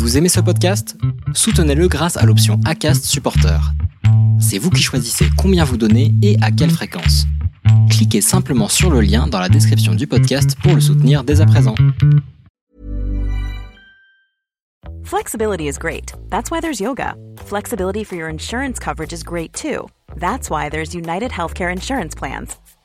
Vous aimez ce podcast? Soutenez-le grâce à l'option ACAST Supporter. C'est vous qui choisissez combien vous donnez et à quelle fréquence. Cliquez simplement sur le lien dans la description du podcast pour le soutenir dès à présent. Flexibility is great. That's why there's yoga. Flexibility for your insurance coverage is great too. That's why there's United Healthcare Insurance Plans.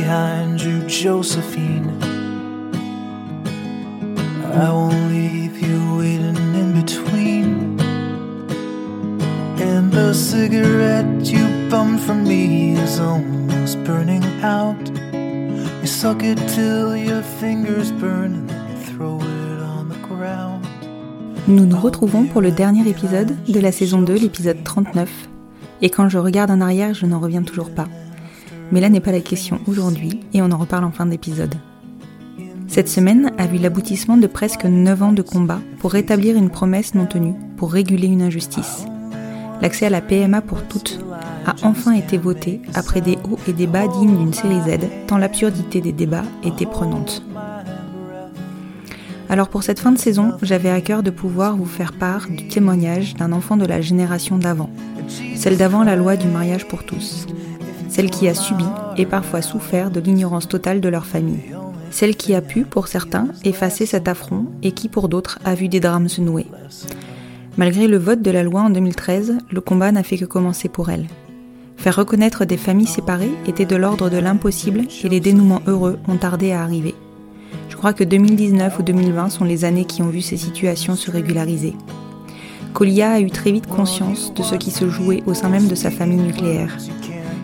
behind you, Josephine. I won't leave you waiting in between. And the cigarette you bummed from me is almost burning out. You suck it till your fingers burn and then you throw it on the ground. Nous nous retrouvons pour le dernier épisode de la saison 2, l'épisode 39. Et quand je regarde en arrière, je n'en reviens toujours pas. Mais là n'est pas la question aujourd'hui et on en reparle en fin d'épisode. Cette semaine a vu l'aboutissement de presque 9 ans de combat pour rétablir une promesse non tenue, pour réguler une injustice. L'accès à la PMA pour toutes a enfin été voté après des hauts et des bas dignes d'une série Z, tant l'absurdité des débats était prenante. Alors pour cette fin de saison, j'avais à cœur de pouvoir vous faire part du témoignage d'un enfant de la génération d'avant, celle d'avant la loi du mariage pour tous, celle qui a subi et parfois souffert de l'ignorance totale de leur famille, celle qui a pu, pour certains, effacer cet affront et qui, pour d'autres, a vu des drames se nouer. Malgré le vote de la loi en 2013, le combat n'a fait que commencer pour elle. Faire reconnaître des familles séparées était de l'ordre de l'impossible et les dénouements heureux ont tardé à arriver. Je crois que 2019 ou 2020 sont les années qui ont vu ces situations se régulariser. Colia a eu très vite conscience de ce qui se jouait au sein même de sa famille nucléaire.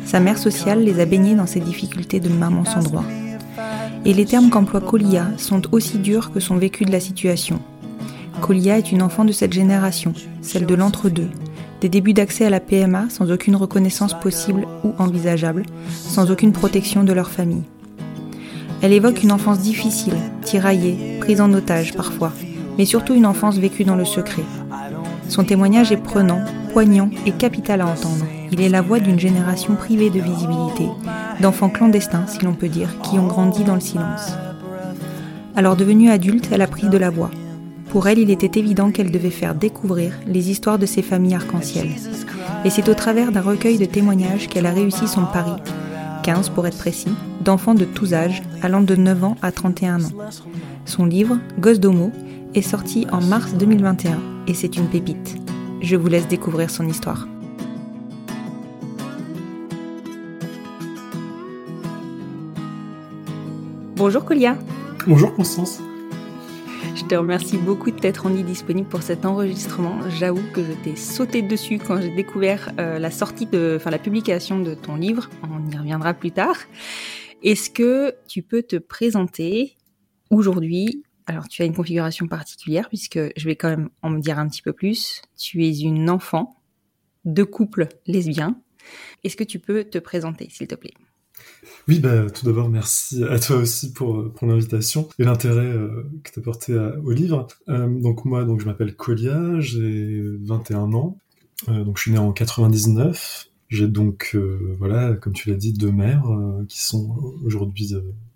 Sa mère sociale les a baignés dans ces difficultés de maman sans droit. Et les termes qu'emploie Colia sont aussi durs que son vécu de la situation. Colia est une enfant de cette génération, celle de l'entre-deux, des débuts d'accès à la PMA sans aucune reconnaissance possible ou envisageable, sans aucune protection de leur famille. Elle évoque une enfance difficile, tiraillée, prise en otage parfois, mais surtout une enfance vécue dans le secret. Son témoignage est prenant, poignant et capital à entendre. Il est la voix d'une génération privée de visibilité, d'enfants clandestins, si l'on peut dire, qui ont grandi dans le silence. Alors devenue adulte, elle a pris de la voix. Pour elle, il était évident qu'elle devait faire découvrir les histoires de ses familles arc-en-ciel. Et c'est au travers d'un recueil de témoignages qu'elle a réussi son pari, 15 pour être précis, d'enfants de tous âges, allant de 9 ans à 31 ans. Son livre, Gosse d'Homo, est sorti en mars 2021 et c'est une pépite. Je vous laisse découvrir son histoire. Bonjour Colia. Bonjour Constance. Je te remercie beaucoup de t'être rendu disponible pour cet enregistrement. J'avoue que je t'ai sauté dessus quand j'ai découvert euh, la sortie de, enfin la publication de ton livre. On y reviendra plus tard. Est-ce que tu peux te présenter aujourd'hui? Alors tu as une configuration particulière puisque je vais quand même en me dire un petit peu plus. Tu es une enfant de couple lesbien. Est-ce que tu peux te présenter, s'il te plaît? Oui, bah, tout d'abord, merci à toi aussi pour, pour l'invitation et l'intérêt euh, que tu as porté à, au livre. Euh, donc moi, donc, je m'appelle Colia, j'ai 21 ans, euh, donc je suis né en 99. J'ai donc, euh, voilà, comme tu l'as dit, deux mères euh, qui sont aujourd'hui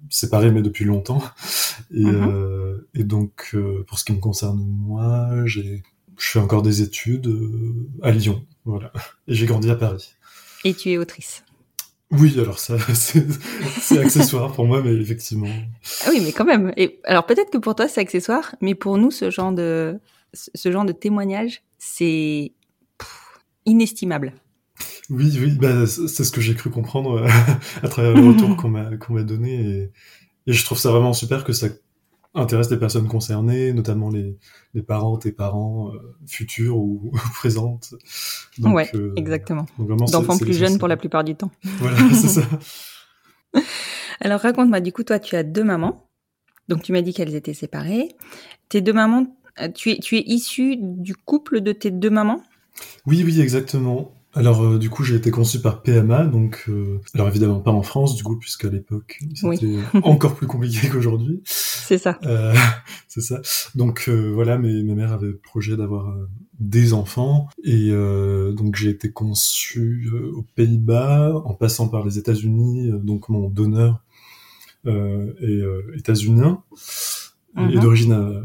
séparées, mais depuis longtemps. Et, Mhm. et donc, pour ce qui me concerne moi, j'ai, je fais encore des études à Lyon, voilà. Et j'ai grandi à Paris. Et tu es autrice. Oui, alors ça, c'est accessoire pour moi, mais effectivement. Ah oui, mais quand même. Et alors peut-être que pour toi c'est accessoire, mais pour nous ce genre de ce genre de témoignage c'est inestimable. Oui, oui, bah, c'est ce que j'ai cru comprendre euh, à travers le retour qu'on m'a qu'on m'a donné, et, et je trouve ça vraiment super que ça intéresse les personnes concernées, notamment les, les parents, tes parents, euh, futurs ou, ou présentes. Donc, ouais, euh, exactement. D'enfants plus jeunes pour la plupart du temps. Voilà, c'est ça. Alors raconte-moi, du coup, toi, tu as deux mamans. Donc tu m'as dit qu'elles étaient séparées. Tes deux mamans, euh, tu es, tu es issu du couple de tes deux mamans? Oui, oui, exactement. Alors, euh, du coup, j'ai été conçu par PMA, donc, euh, alors évidemment pas en France, du coup, puisqu'à l'époque, c'était encore plus compliqué qu'aujourd'hui. C'est ça. Euh, c'est ça. Donc, euh, voilà, mes, mes mères avaient le projet d'avoir des enfants, et donc j'ai été conçu aux Pays-Bas, en passant par les États-Unis, donc mon donneur est états-unien, et Mhm. d'origine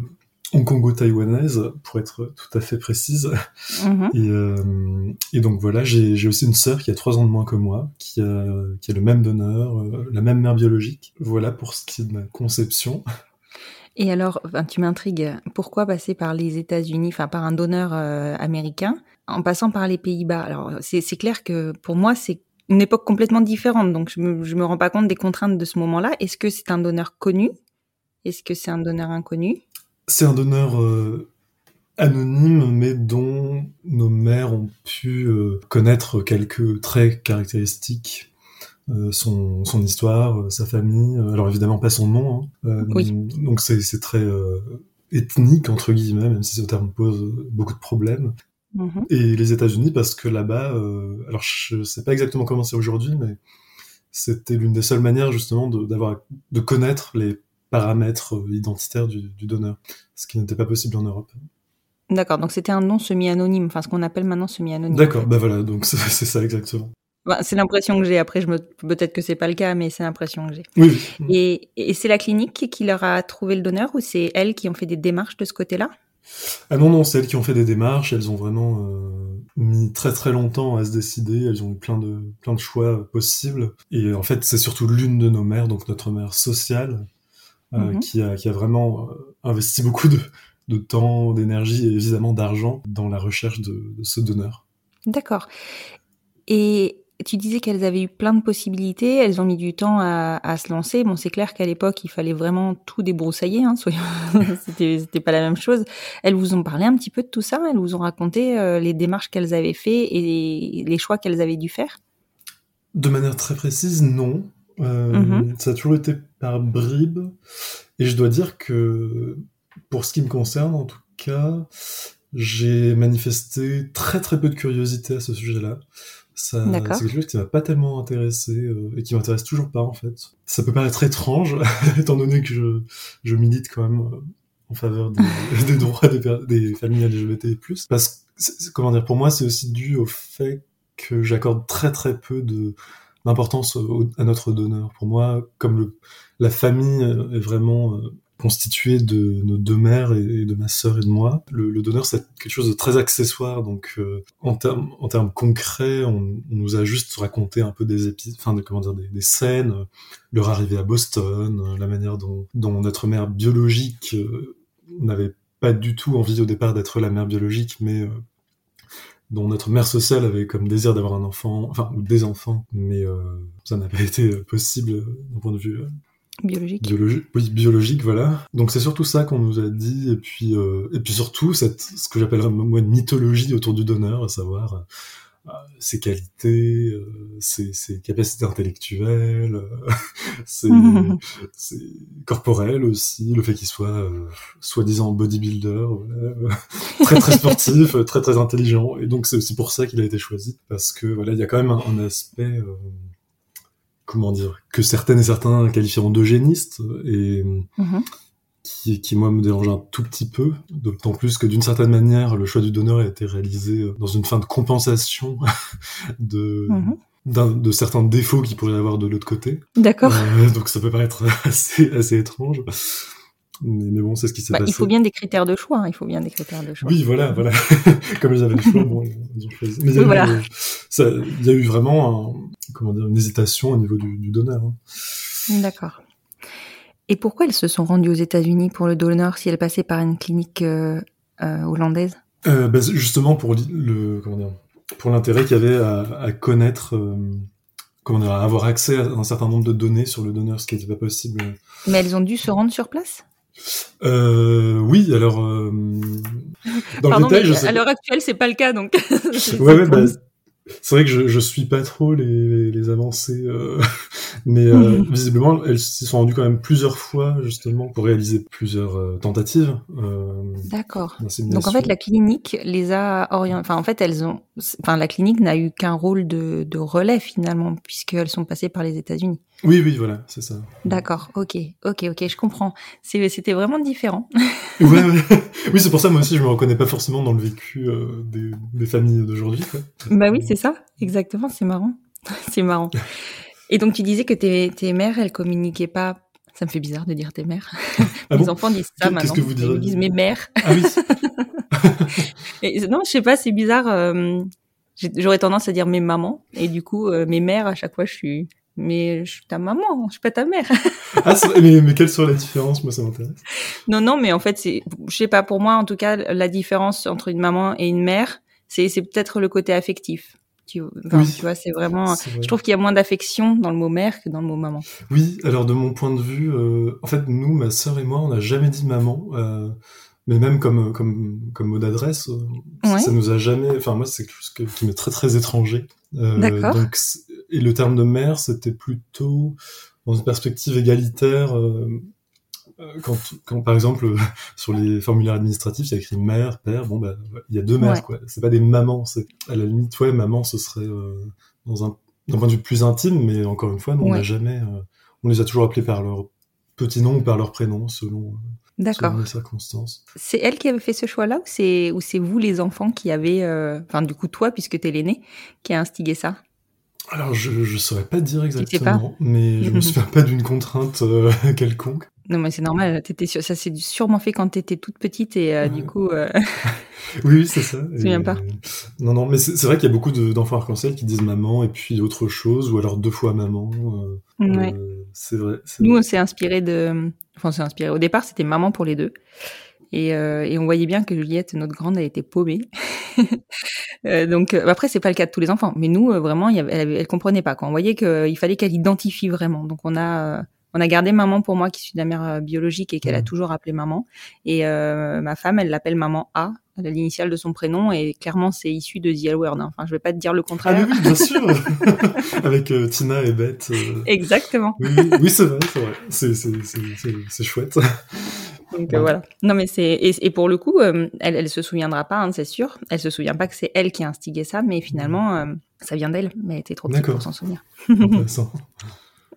hongkongo-taïwanaise, pour être tout à fait précise. Mhm. Et, euh, et donc voilà, j'ai aussi une sœur qui a trois ans de moins que moi, qui a, qui a le même donneur, euh, la même mère biologique. Voilà pour ce qui est de ma conception. Et alors, tu m'intrigues. Pourquoi passer par les États-Unis, enfin par un donneur euh, américain, en passant par les Pays-Bas? Alors, c'est c'est clair que pour moi, c'est une époque complètement différente. Donc, je me, je me rends pas compte des contraintes de ce moment-là. Est-ce que c'est un donneur connu? Est-ce que c'est un donneur inconnu? C'est un donneur euh, anonyme, mais dont nos mères ont pu euh, connaître quelques traits caractéristiques. euh, son, son histoire, sa famille, alors évidemment pas son nom, hein. Oui. donc c'est très ethnique entre guillemets, même si ce terme pose beaucoup de problèmes. Mhm. et les États-Unis parce que là-bas, alors je sais pas exactement comment c'est aujourd'hui, mais c'était l'une des seules manières justement de, d'avoir, de connaître les paramètres euh, identitaires du, du donneur, ce qui n'était pas possible en Europe. D'accord, donc c'était un nom semi-anonyme, enfin ce qu'on appelle maintenant semi-anonyme. D'accord, bah voilà, donc c'est, ça exactement. Bah, c'est l'impression que j'ai. Après, je me... peut-être que c'est pas le cas, mais c'est l'impression que j'ai. Oui, oui. Et, et c'est la clinique qui leur a trouvé le donneur ou c'est elles qui ont fait des démarches de ce côté-là? Ah non, non, c'est elles qui ont fait des démarches, elles ont vraiment euh, mis très très longtemps à se décider, elles ont eu plein de, plein de choix possibles. Et en fait, c'est surtout l'une de nos mères, donc notre mère sociale, euh, Mhm. qui, a, qui a vraiment euh, investi beaucoup de, de temps, d'énergie et évidemment d'argent dans la recherche de, de ce donneur. D'accord. Et tu disais qu'elles avaient eu plein de possibilités, elles ont mis du temps à, à se lancer. Bon, c'est clair qu'à l'époque, il fallait vraiment tout débroussailler, hein, soyons... c'était, c'était pas la même chose. Elles vous ont parlé un petit peu de tout ça Elles vous ont raconté euh, les démarches qu'elles avaient fait et les, les choix qu'elles avaient dû faire? De manière très précise, non. Euh, Mhm. Ça a toujours été par bribes. Et je dois dire que, pour ce qui me concerne en tout cas, j'ai manifesté très très peu de curiosité à ce sujet-là. C'est quelque chose qui m'a pas tellement intéressé euh, et qui m'intéresse toujours pas en fait. Ça peut paraître étrange, étant donné que je, je milite quand même euh, en faveur des, des droits des, des familles LGBT+. Parce que, comment dire, pour moi, c'est aussi dû au fait que j'accorde très très peu de d'importance à notre donneur. Pour moi, comme le, la famille euh, est vraiment euh, constituée de nos deux mères et, de ma sœur et de moi, le, le donneur c'est quelque chose de très accessoire. Donc euh, en termes en termes concrets, on, on nous a juste raconté un peu des épisodes, enfin de, comment dire des, scènes, euh, leur arrivée à Boston, la manière dont, dont notre mère biologique n'avait pas du tout envie au départ d'être la mère biologique, mais euh, dont notre mère sociale avait comme désir d'avoir un enfant, enfin, ou des enfants, mais euh, ça n'a pas été possible d'un point de vue euh, biologique. Oui, biologique, voilà. Donc c'est surtout ça qu'on nous a dit, et puis, euh, et puis surtout cette, ce que j'appellerais moi une mythologie autour du donneur, à savoir euh, ses qualités, euh, ses, ses capacités intellectuelles, euh, ses, ses corporelles aussi, le fait qu'il soit euh, soi-disant bodybuilder, voilà, euh, très très sportif, euh, très très intelligent, et donc c'est aussi pour ça qu'il a été choisi, parce que voilà, il y a quand même un, un aspect, euh, comment dire, que certaines et certains qualifieront d'eugéniste, et Mhm. Qui, qui moi me dérange un tout petit peu, d'autant plus que d'une certaine manière, le choix du donneur a été réalisé euh, dans une fin de compensation de, Mhm. de certains défauts qu'il pourrait y avoir de l'autre côté. D'accord. Euh, donc ça peut paraître assez, assez étrange. Mais, mais bon, c'est ce qui s'est Bah, passé. il faut bien des critères de choix. hein, Il faut bien des critères de choix. Oui, voilà, voilà. Comme ils avaient le choix, bon, ils ont choisi. Mais il y a, eu, voilà. euh, ça, il y a eu vraiment un- comment dire, une hésitation au niveau du, du donneur. hein. D'accord. Et pourquoi elles se sont rendues aux États-Unis pour le donneur si elles passaient par une clinique euh, euh, hollandaise? Euh, bah, justement pour le comment dire, pour l'intérêt qu'il y avait à, à connaître, euh, comment dire, à avoir accès à un certain nombre de données sur le donneur, ce qui n'était pas possible. Mais elles ont dû se rendre sur place? Euh, oui, alors euh, dans Pardon, le détail, mais je sais. à l'heure actuelle, c'est pas le cas, donc. Ouais, ouais, bah, c'est vrai que je, je suis pas trop les, les avancées, euh, mais euh, visiblement elles s'y sont rendues quand même plusieurs fois justement pour réaliser plusieurs euh, tentatives. Euh, D'accord. Donc en fait, la clinique les a orientés. Enfin, en fait, elles ont. Enfin, la clinique n'a eu qu'un rôle de, de relais finalement, puisqu'elles sont passées par les États-Unis. Oui, oui, voilà, c'est ça. D'accord. Ok. Ok. Ok. Je comprends. C'était vraiment différent. Ouais, ouais. Oui, c'est pour ça moi aussi je me reconnais pas forcément dans le vécu euh, des, des familles d'aujourd'hui. bah oui, c'est ça. Exactement. C'est marrant. c'est marrant. Et donc tu disais que tes, tes mères, elles communiquaient pas. Ça me fait bizarre de dire tes mères. Ah Les bon? enfants disent ça Qu'est-ce maintenant. que vous Ils disent mes mères. Ah oui. Et non, je sais pas, c'est bizarre. euh, J'aurais tendance à dire mes mamans. Et du coup, euh, mes mères, à chaque fois, je suis. Mais je suis ta maman, je suis pas ta mère. Ah, mais, mais quelle serait la différence? Moi, ça m'intéresse. non, non, mais en fait, c'est. Je sais pas, pour moi, en tout cas, la différence entre une maman et une mère, c'est c'est peut-être le côté affectif. Tu, enfin, Oui. tu vois, c'est vraiment. Vrai. Je trouve qu'il y a moins d'affection dans le mot mère que dans le mot maman. Oui, alors de mon point de vue, euh, en fait, nous, ma sœur et moi, on n'a jamais dit maman, euh, mais même comme comme comme mot d'adresse, euh, ça- Ouais. ça nous a jamais. Enfin, moi, c'est quelque chose que- qui m'est très très étranger. Euh. Donc, et le terme de mère, c'était plutôt dans une perspective égalitaire. euh, euh, quand, quand, par exemple, sur les formulaires administratifs, il y a écrit mère, père, bon, bah, il y a deux mères, Ouais. quoi. C'est pas des mamans, c'est, à la limite, ouais, maman, ce serait, euh, dans un, d'un point de vue plus intime, mais encore une fois, nous, on n'a Ouais. jamais, euh, on les a toujours appelés par leur petit nom ou par leur prénom, selon, euh, D'accord. selon les circonstances. C'est elle qui avait fait ce choix-là ou c'est ou c'est vous les enfants qui avez, euh, enfin du coup toi puisque t'es l'aîné, qui a instigé ça? Alors, je, je saurais pas dire sais pas? exactement, mais je me souviens pas d'une contrainte euh, quelconque. Non mais c'est normal, t'étais sur... ça s'est sûrement fait quand t'étais toute petite et euh, du coup Oui, oui, c'est ça. me souviens pas? Non, non, mais c'est vrai qu'il y a beaucoup de- d'enfants arc-en-ciel qui disent maman et puis autre chose, ou alors deux fois maman. ouais. c'est vrai. Nous vrai. on s'est inspiré de, enfin inspiré. Au départ c'était maman pour les deux et, euh, et on voyait bien que Juliette notre grande elle était paumée. Euh, donc euh, après c'est pas le cas de tous les enfants, mais nous euh, vraiment elle, elle comprenait pas quoi. On voyait qu'il fallait qu'elle identifie vraiment. Donc on a on a gardé maman pour moi qui suis de la mère euh, biologique et qu'elle a Mhm. toujours appelé maman. Et euh, ma femme elle l'appelle maman A, l'initiale de son prénom et clairement c'est issu de The L Word. hein. Enfin je vais pas te dire le Ah, contraire. mais oui, bien sûr Avec euh, Tina et Beth. euh, Exactement. Oui, oui, oui, c'est vrai, c'est vrai. C'est- chouette. Donc euh, voilà. Non mais c'est et, et pour le coup, euh, elle elle se souviendra pas, hein, c'est sûr. Elle se souvient pas que c'est elle qui a instigé ça, mais finalement euh, ça vient d'elle. Mais elle était trop petite pour s'en souvenir.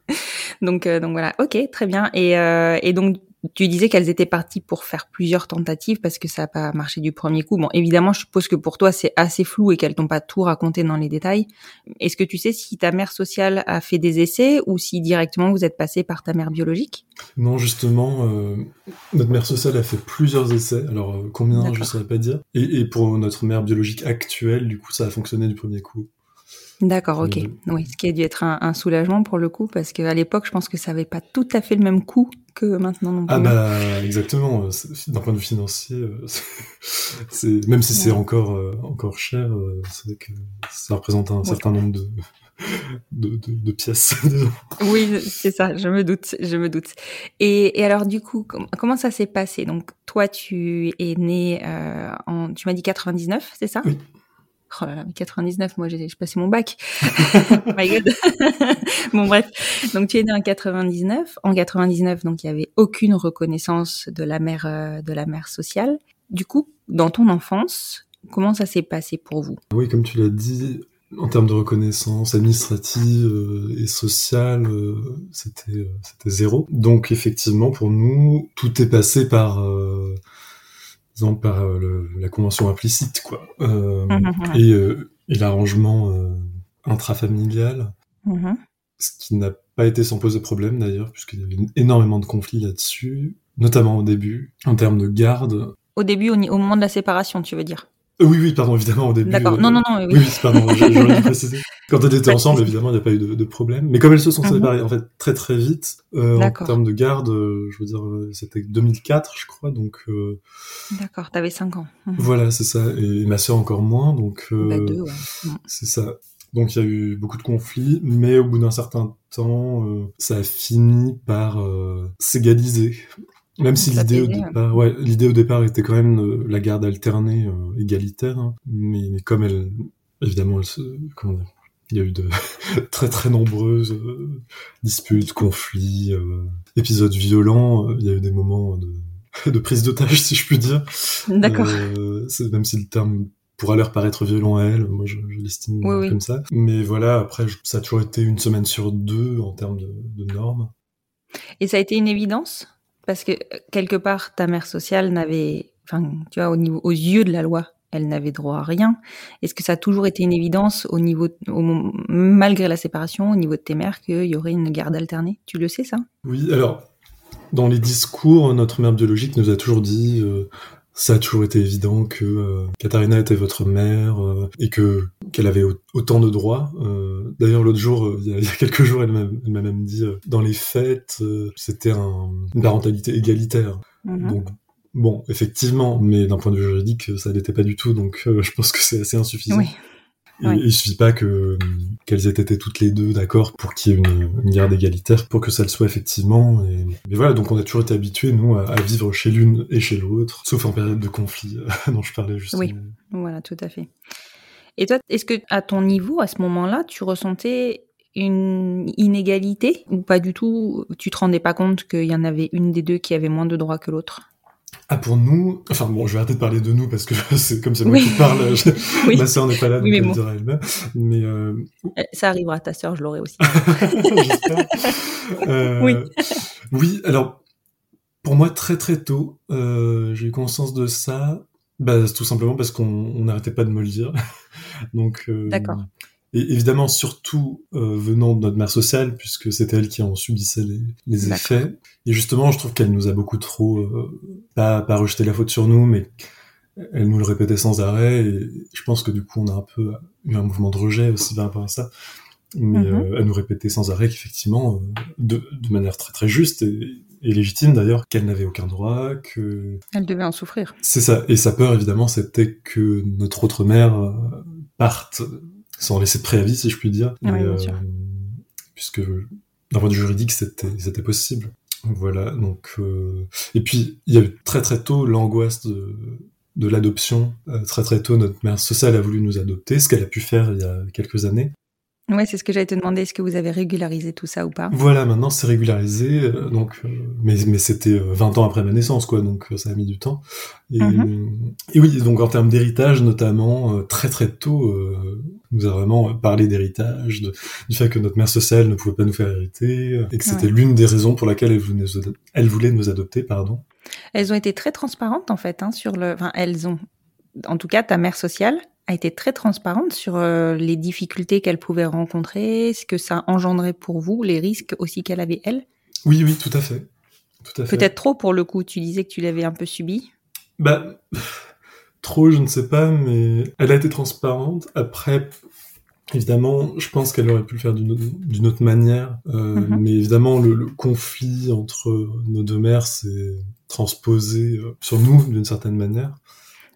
Donc donc voilà. Ok, très bien. Et euh, et donc tu disais qu'elles étaient parties pour faire plusieurs tentatives parce que ça n'a pas marché du premier coup. Bon, évidemment, je suppose que pour toi c'est assez flou et qu'elles t'ont pas tout raconté dans les détails. Est-ce que tu sais si ta mère sociale a fait des essais ou si directement vous êtes passé par ta mère biologique? Non, justement, euh, notre mère sociale a fait plusieurs essais. Alors, euh, combien, je ne saurais pas dire. Et, et pour notre mère biologique actuelle, du coup, ça a fonctionné du premier coup. D'accord, ok. Oui, ce qui a dû être un, un soulagement pour le coup, parce qu'à l'époque, je pense que ça avait pas tout à fait le même coût que maintenant non plus. Ah bah exactement. euh, D'un point de vue financier, euh, c'est même si c'est encore euh, encore cher, euh, c'est vrai que ça représente un Ouais. certain nombre de de, de, de pièces. Oui, c'est ça, je me doute, je me doute. Et, et alors du coup, com- comment ça s'est passé? Donc toi, tu es né euh, en, tu m'as dit 99, c'est ça? Oui. Oh là là, mais 99, moi j'ai passé mon bac. My God. bon bref, donc tu es né en 99. En 99, donc il y avait aucune reconnaissance de la mère euh, de la mère sociale. Du coup, dans ton enfance, comment ça s'est passé pour vous? Oui, comme tu l'as dit, en termes de reconnaissance administrative euh, et sociale, euh, euh, c'était zéro. Donc effectivement, pour nous, tout est passé par par euh, le- la convention implicite, quoi. Euh, et, euh, et l'arrangement intrafamilial, Mhm. ce qui n'a pas été sans poser problème d'ailleurs, puisqu'il y avait énormément de conflits là-dessus, notamment au début, en termes de garde. Au début, au, moment de la séparation, tu veux dire? Oui, oui, pardon, évidemment, au début. D'accord. euh, Non, non, non, oui, Oui, oui. pardon, j'aurais préciser. Quand elles étaient ensemble, évidemment, il n'y a pas eu de, de problème. Mais comme elles se sont Mhm. séparées, en fait, très très vite, euh, en termes de garde, euh, je veux dire, euh, c'était 2004, je crois, donc euh, D'accord, t'avais 5 ans. Mhm. voilà, c'est ça. Et ma sœur encore moins, donc euh, Bah, deux, ouais. C'est ça. Donc il y a eu beaucoup de conflits, mais au bout d'un certain temps, euh, ça a fini par euh, s'égaliser. Même si l'idée au départ, ouais, l'idée au départ était quand même la garde alternée euh, égalitaire, hein. mais, mais comme elle, évidemment, elle se, comment dire, il y a eu de très très nombreuses euh, disputes, conflits, euh, épisodes violents. Il y a eu des moments de, de prise d'otage, si je puis dire. D'accord. Même si le terme pourra leur paraître violent à elle, moi je, je l'estime Oui, oui. comme ça. Mais voilà, après, je- ça a toujours été une semaine sur deux en termes de, de normes. Et ça a été une évidence? Parce que quelque part, ta mère sociale n'avait, enfin, tu vois, au niveau, aux yeux de la loi, elle n'avait droit à rien. Est-ce que ça a toujours été une évidence au niveau, malgré la séparation, au niveau de tes mères, qu'il y aurait une garde alternée? Tu le sais ça? Oui, alors, dans les discours, notre mère biologique nous a toujours dit, euh, ça a toujours été évident que euh, Katharina était votre mère euh, et que qu'elle avait au- autant de droits. Euh, D'ailleurs, l'autre jour, il y, a- il y a quelques jours, elle m'a même dit, dans les fêtes, c'était un- une parentalité égalitaire. Mhm. Donc, bon, effectivement, mais d'un point de vue juridique, ça n'était pas du tout, donc je pense que c'est assez insuffisant. Oui. Et Oui. il suffit pas que qu'elles aient été toutes les deux d'accord pour qu'il y ait une, une garde égalitaire, pour que ça le soit effectivement. Et, mais voilà, donc on a toujours été habitués, nous, à, à vivre chez l'une et chez l'autre, sauf en période de conflit euh, dont je parlais justement. Oui. Voilà, tout à fait. Et toi, est-ce que à ton niveau, à ce moment-là, tu ressentais une inégalité ou pas du tout? Tu te rendais pas compte qu'il y en avait une des deux qui avait moins de droits que l'autre? Ah, pour nous, enfin bon, je vais arrêter de parler de nous parce que c'est comme c'est moi Oui. qui parle. je- Oui. Ma sœur n'est pas là, donc Oui, mais elle bon. dira elle-même. Mais euh, Euh, Ça arrivera, ta sœur, je l'aurai aussi. Euh, Oui. Oui, alors, pour moi, très très tôt, euh, j'ai eu conscience de ça, bah, tout simplement parce qu'on on n'arrêtait pas de me le dire. Donc, euh, D'accord. Et évidemment, surtout euh, venant de notre mère sociale, puisque c'était elle qui en subissait les, les effets. Et justement, je trouve qu'elle nous a beaucoup trop, euh, pas, pas rejeté la faute sur nous, mais elle nous le répétait sans arrêt. Et je pense que du coup, on a un peu eu un mouvement de rejet aussi par rapport à ça. Mais Mhm. euh, elle nous répétait sans arrêt qu'effectivement, euh, de, de manière très très juste et, et légitime d'ailleurs, qu'elle n'avait aucun droit, que Elle devait en souffrir. c'est ça. Et sa peur, évidemment, c'était que notre autre mère euh, parte sans laisser de préavis, si je puis dire. Ah oui, Et, bien sûr. Puisque, d'un point de vue juridique, c'était, c'était possible. Voilà, donc... euh, Et puis, il y a eu très très tôt l'angoisse de, de l'adoption. Euh, très très tôt, notre mère sociale a voulu nous adopter, ce qu'elle a pu faire il y a quelques années. Ouais, c'est ce que j'allais te demander. Est-ce que vous avez régularisé tout ça ou pas? Voilà, maintenant c'est régularisé, euh, donc, euh, mais, mais c'était euh, 20 ans après ma naissance, quoi, donc euh, ça a mis du temps. Et, Mhm. et oui, donc en termes d'héritage, notamment, euh, très très tôt, euh, nous a vraiment parlé d'héritage, du fait que notre mère sociale ne pouvait pas nous faire hériter, euh, et que c'était Ouais. l'une des raisons pour laquelle elle voulait nous, elle voulait nous adopter, pardon. Elles ont été très transparentes en fait hein, sur le. Enfin, elles ont. En tout cas, ta mère sociale a été très transparente sur euh, les difficultés qu'elle pouvait rencontrer, ce que ça engendrait pour vous, les risques aussi qu'elle avait elle? Oui, oui, tout à fait. Tout à fait. Peut-être trop pour le coup. Tu disais que tu l'avais un peu subi? Bah, trop, je ne sais pas, mais elle a été transparente. Après, évidemment, je pense qu'elle aurait pu le faire d'une autre manière. Euh, Mhm. Mais évidemment, le, le conflit entre nos deux mères s'est transposé euh, sur nous d'une certaine manière.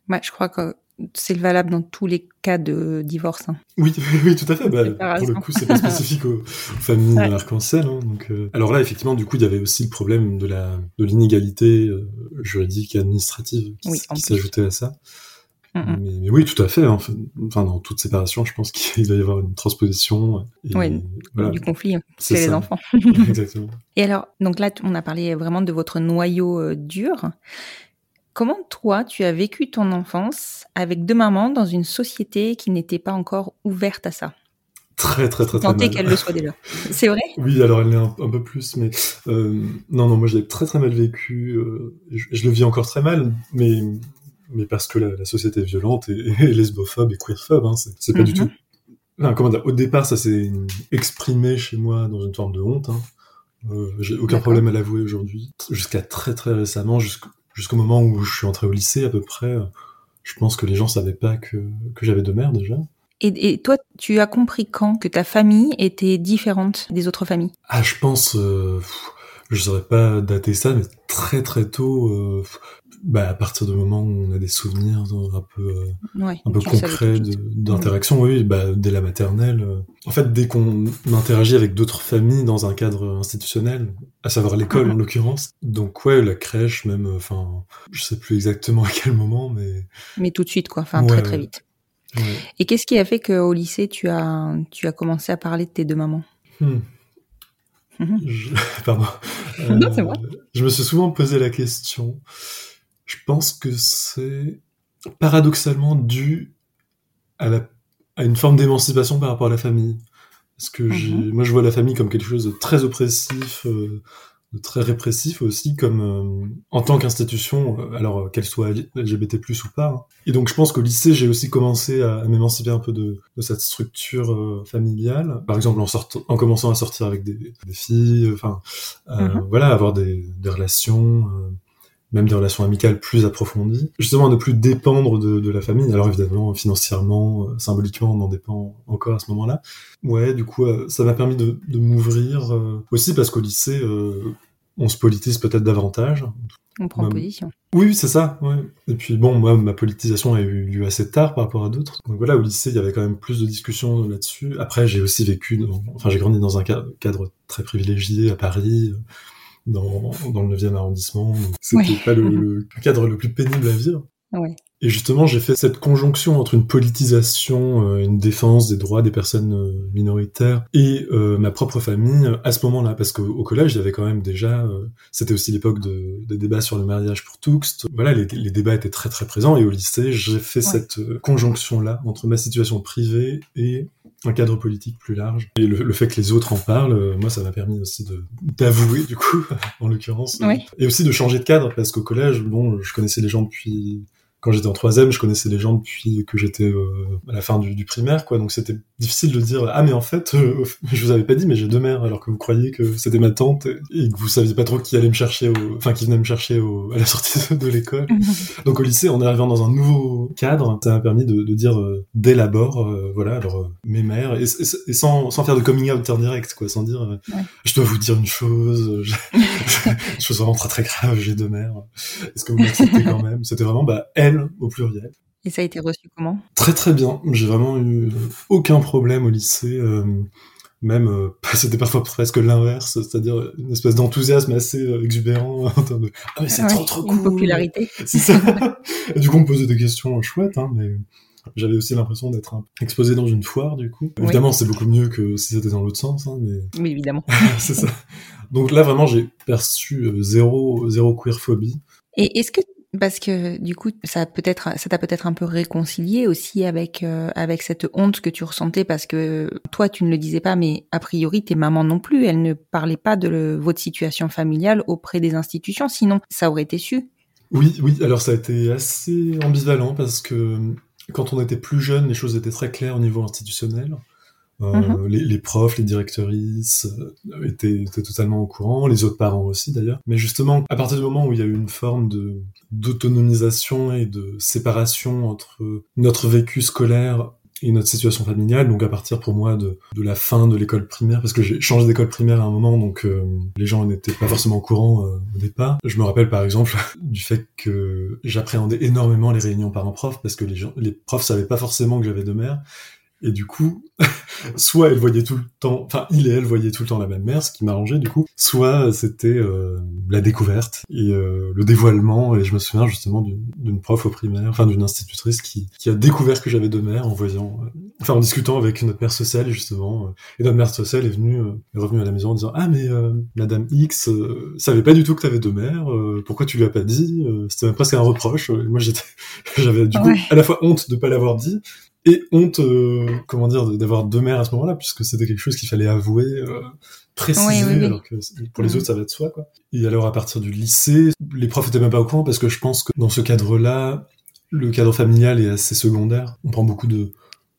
Ouais, je crois que c'est valable dans tous les cas de divorce. hein. Oui, oui, tout à fait. Bah, pour le coup, c'est pas spécifique aux, aux familles Ouais. arc-en-ciel. hein, donc, euh, alors là, effectivement, du coup, il y avait aussi le problème de la de l'inégalité euh, juridique et administrative qui, Oui, s'ajoutait à ça. Mm. Mais, mais oui, tout à fait. hein. Enfin, dans toute séparation, je pense qu'il doit y avoir une transposition. Et, Oui, voilà, Du conflit, c'est les enfants. Exactement. Et alors, donc là, on a parlé vraiment de votre noyau euh, dur. Comment toi, tu as vécu ton enfance avec deux mamans dans une société qui n'était pas encore ouverte à ça? Très, très, très, très mal. qu'elle le soit déjà. C'est vrai? Oui, alors elle l'est un, un peu plus, mais euh, non, non, moi je l'ai très, très mal vécu. euh, je, je le vis encore très mal, mais mais parce que la, la société est violente et, et lesbophobe et queerphobe. Hein, c'est pas du Mhm. tout. Enfin, comment dire Au départ, ça s'est exprimé chez moi dans une forme de honte. Hein. Euh, J'ai aucun problème à l'avouer aujourd'hui. Jusqu'à très très récemment, jusqu'au jusqu'au moment où je suis entré au lycée à peu près, je pense que les gens savaient pas que, que j'avais deux mères déjà. et, et toi, tu as compris quand que ta famille était différente des autres familles? Ah, je pense, euh, je saurais pas dater ça, mais très très tôt, euh, bah, à partir du moment où on a des souvenirs euh, un peu, euh, Ouais, un peu concrets d'interaction, oui, bah, dès la maternelle. euh. En fait, dès qu'on interagit avec d'autres familles dans un cadre institutionnel, à savoir l'école Mhm. en l'occurrence, donc ouais, la crèche même, euh, enfin, je sais plus exactement à quel moment, mais Mais tout de suite, quoi. Enfin, Ouais, très très vite. Ouais. Et qu'est-ce qui a fait qu'au lycée, tu as, tu as commencé à parler de tes deux mamans? Hmm. Mhm. Je... Pardon. Non, c'est vrai. Je me suis souvent posé la question. Je pense que c'est paradoxalement dû à, la... à une forme d'émancipation par rapport à la famille. Parce que Mhm. moi, je vois la famille comme quelque chose de très oppressif, euh, de très répressif aussi, comme euh, en tant qu'institution, euh, alors euh, qu'elle soit LGBT+ ou pas. hein. Et donc, je pense qu'au lycée, j'ai aussi commencé à, à m'émanciper un peu de, de cette structure euh, familiale. Par exemple, en, sortant, en commençant à sortir avec des, des filles, enfin, euh, Mhm. voilà, avoir des, des relations. Même des relations amicales plus approfondies, justement à ne plus dépendre de, de la famille. Alors évidemment, financièrement, euh, symboliquement, on en dépend encore à ce moment-là. Ouais, du coup, euh, ça m'a permis de, de m'ouvrir euh, aussi parce qu'au lycée, euh, on se politise peut-être davantage. On prend position. Oui, c'est ça. Ouais. Et puis bon, moi, ma politisation a eu lieu assez tard par rapport à d'autres. Donc voilà, au lycée, il y avait quand même plus de discussions là-dessus. Après, j'ai aussi vécu, dans- enfin, j'ai grandi dans un ca- cadre très privilégié à Paris, euh, dans, dans le 9e arrondissement. C'était Oui. pas le, le cadre le plus pénible à vivre. Ouais. Et justement, j'ai fait cette conjonction entre une politisation, euh, une défense des droits des personnes euh, minoritaires et euh, ma propre famille à ce moment-là, parce qu'au au collège, il y avait quand même déjà, c'était aussi l'époque de, des débats sur le mariage pour tous. Voilà, les, les débats étaient très très présents. Et au lycée, j'ai fait cette conjonction-là entre ma situation privée et un cadre politique plus large. Et le, le fait que les autres en parlent, euh, moi, ça m'a permis aussi de d'avouer, du coup, en l'occurrence, Oui. et aussi de changer de cadre, parce qu'au collège, bon, je connaissais les gens depuis quand j'étais en troisième, je connaissais les gens depuis que j'étais euh, à la fin du, du primaire, quoi. Donc c'était difficile de dire ah mais en fait, euh, je vous avais pas dit, mais j'ai deux mères, alors que vous croyiez que c'était ma tante et, que vous saviez pas trop qui allait me chercher, au... enfin qui venait me chercher au... à la sortie de l'école. Donc au lycée, en arrivant dans un nouveau cadre, ça m'a permis de, de dire euh, dès l'abord, euh, voilà, alors euh, mes mères, et, et- et sans, sans faire de coming out en direct, quoi, sans dire, Ouais. je dois vous dire une chose, je- chose vraiment très très grave, j'ai deux mères, est-ce que vous m'acceptez quand même? C'était vraiment bah, elle au pluriel. Et ça a été reçu comment? Très très bien, j'ai vraiment eu aucun problème au lycée. euh, même, euh, c'était parfois presque l'inverse, c'est-à-dire une espèce d'enthousiasme assez euh, exubérant en termes de ah mais c'est Ouais, trop trop cool, Une popularité. c'est ça. Du coup, on me posait des questions chouettes, hein, mais j'avais aussi l'impression d'être exposé dans une foire, du coup. Oui. Évidemment, c'est beaucoup mieux que si c'était dans l'autre sens, hein, mais Oui, évidemment. c'est ça. Donc là, vraiment, j'ai perçu zéro, zéro queerphobie. Et est-ce que parce que du coup, ça peut-être, ça t'a peut-être un peu réconcilié aussi avec euh, avec cette honte que tu ressentais parce que toi, tu ne le disais pas, mais a priori, tes mamans non plus, elles ne parlaient pas de votre situation familiale auprès des institutions, sinon ça aurait été su. Oui, oui, alors ça a été assez ambivalent parce que euh, quand on était plus jeune, les choses étaient très claires au niveau institutionnel. Euh, Mhm. les, les profs, les directrices euh, étaient, étaient totalement au courant, les autres parents aussi d'ailleurs. Mais justement, à partir du moment où il y a eu une forme de d'autonomisation et de séparation entre notre vécu scolaire et notre situation familiale, donc à partir pour moi de, de la fin de l'école primaire, parce que j'ai changé d'école primaire à un moment, donc euh, les gens n'étaient pas forcément au courant euh, au départ. Je me rappelle par exemple du fait que j'appréhendais énormément les réunions parents-prof, parce que les, gens, les profs savaient pas forcément que j'avais deux mères, et du coup, soit elle voyait tout le temps, enfin il et elle voyaient tout le temps la même mère, ce qui m'arrangeait du coup, soit c'était euh, la découverte et euh, le dévoilement. Et je me souviens justement d'une prof au primaire, enfin d'une institutrice qui, qui a découvert que j'avais deux mères en voyant, euh, enfin en discutant avec notre mère sociale justement. euh, et notre mère sociale est venue, euh, est revenue à la maison en disant ah mais euh, Madame X euh, savait pas du tout que t'avais deux mères, euh, pourquoi tu lui as pas dit C'était presque un reproche. Et moi j'étais, j'avais du coup Ouais. à la fois honte de pas l'avoir dit et honte, euh, comment dire, d'avoir deux mères à ce moment-là, puisque c'était quelque chose qu'il fallait avouer, euh, préciser, Oui, oui, oui. alors que pour les Mhm. autres, ça va de soi, quoi. Et alors, à partir du lycée, les profs étaient même pas au courant, parce que je pense que dans ce cadre-là, le cadre familial est assez secondaire. On prend beaucoup de,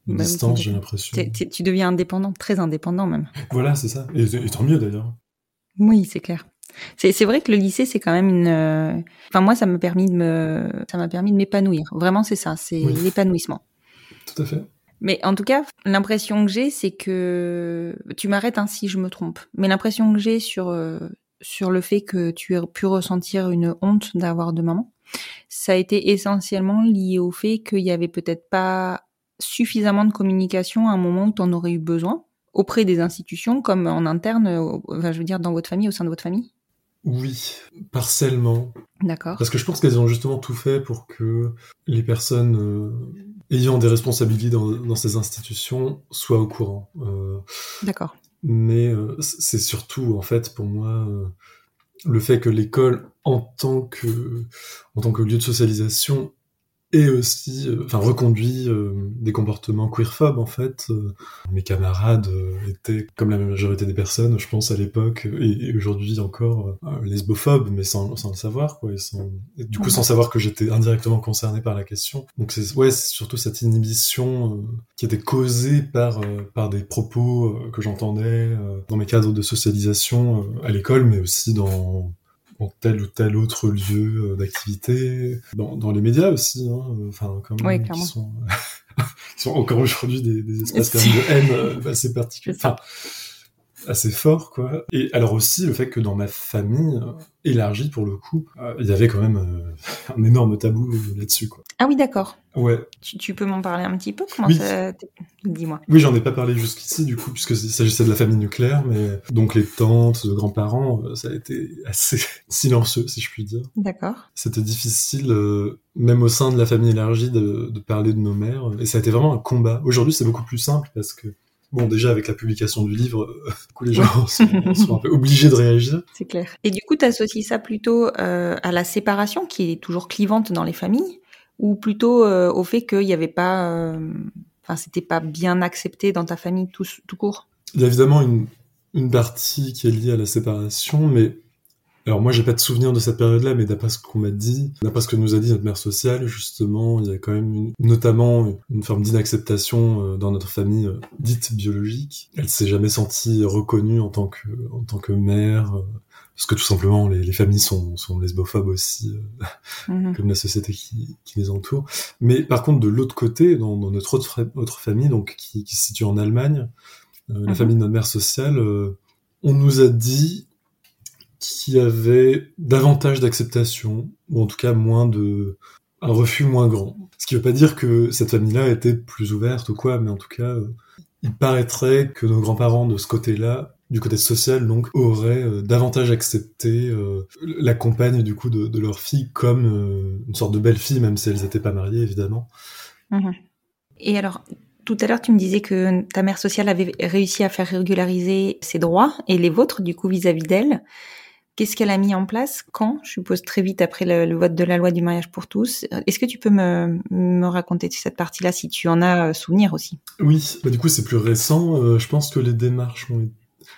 de Bah distance, j'ai l'impression. Tu deviens indépendant, très indépendant même. Voilà, c'est ça. Et, et tant mieux, d'ailleurs. Oui, c'est clair. C'est vrai que le lycée, c'est quand même une. euh, Enfin, moi, ça m'a permis de me, ça m'a permis de m'épanouir. Vraiment, c'est ça, c'est Oui. l'épanouissement. Tout à fait. Mais en tout cas, l'impression que j'ai, c'est que tu m'arrêtes hein, si je me trompe. Mais l'impression que j'ai sur euh, sur le fait que tu aies pu ressentir une honte d'avoir deux mamans, ça a été essentiellement lié au fait qu'il y avait peut-être pas suffisamment de communication à un moment où tu en aurais eu besoin auprès des institutions, comme en interne, euh, enfin, je veux dire dans votre famille, au sein de votre famille. Oui, partiellement. D'accord. Parce que je pense qu'elles ont justement tout fait pour que les personnes euh, ayant des responsabilités dans, dans ces institutions soient au courant. Euh, D'accord. mais euh, c'est surtout, en fait, pour moi, euh, le fait que l'école, en tant que, en tant que lieu de socialisation, et aussi, euh, enfin, reconduit euh, des comportements queerphobes en fait. Euh, mes camarades euh, étaient, comme la majorité des personnes, je pense à l'époque et, aujourd'hui encore, euh, lesbophobes, mais sans, le savoir, quoi. Et, sans, du coup, sans savoir que j'étais indirectement concerné par la question. Donc c'est ouais, c'est surtout cette inhibition qui était causée par par des propos que j'entendais dans mes cadres de socialisation à l'école, mais aussi dans dans tel ou tel autre lieu euh, d'activité, dans, dans les médias aussi, hein, euh, enfin, quand même, Oui, qui sont, qui sont encore aujourd'hui des, des espaces de haine euh, assez particuliers, enfin, assez forts, quoi. Et alors aussi le fait que dans ma famille élargie, pour le coup, euh, il y avait quand même euh, un énorme tabou là-dessus, quoi. Ah oui, d'accord. Ouais, Tu, tu peux m'en parler un petit peu? Comment Oui. ça... Dis-moi. oui, j'en ai pas parlé jusqu'ici, du coup, puisque il s'agissait de la famille nucléaire, mais donc les tantes, les grands-parents, euh, ça a été assez silencieux, si je puis dire. D'accord. C'était difficile, euh, même au sein de la famille élargie, de, de parler de nos mères. Et ça a été vraiment un combat. Aujourd'hui, c'est beaucoup plus simple parce que, bon, déjà avec la publication du livre, euh, du coup, les gens sont, sont un peu obligés de réagir. C'est clair. Et du coup, tu associes ça plutôt euh, à la séparation qui est toujours clivante dans les familles ou plutôt euh, au fait qu'il n'y avait pas... Enfin, c'était pas bien accepté dans ta famille tout, tout court? Il y a évidemment une, une partie qui est liée à la séparation, mais alors moi j'ai pas de souvenir de cette période-là, mais d'après ce qu'on m'a dit, d'après ce que nous a dit notre mère sociale, justement, il y a quand même une- notamment une forme d'inacceptation euh, dans notre famille euh, dite biologique. Elle s'est jamais sentie reconnue en tant que en tant que mère, euh, parce que tout simplement les, les familles sont, sont lesbophobes aussi, euh, Mhm. comme la société qui, qui les entoure. Mais par contre, de l'autre côté, dans, dans notre autre, autre famille, donc qui, qui se situe en Allemagne, euh, la Mhm. famille de notre mère sociale, euh, on nous a dit qu'il y avait davantage d'acceptation, ou en tout cas moins de un refus moins grand. Ce qui veut pas dire que cette famille-là était plus ouverte ou quoi, mais en tout cas, euh, il paraîtrait que nos grands-parents de ce côté-là, du côté social, donc, auraient euh, davantage accepté euh, la compagne du coup de, leur fille comme une sorte de belle-fille, même si elles n'étaient pas mariées, évidemment. Mhm. Et alors, tout à l'heure, tu me disais que ta mère sociale avait réussi à faire régulariser ses droits et les vôtres, du coup, vis-à-vis d'elle. Qu'est-ce qu'elle a mis en place Quand? Je suppose très vite après le, le vote de la loi du mariage pour tous. Est-ce que tu peux me, me raconter cette partie-là, si tu en as euh, souvenir aussi? Oui, bah, du coup c'est plus récent. Euh, je pense que les démarches ont été...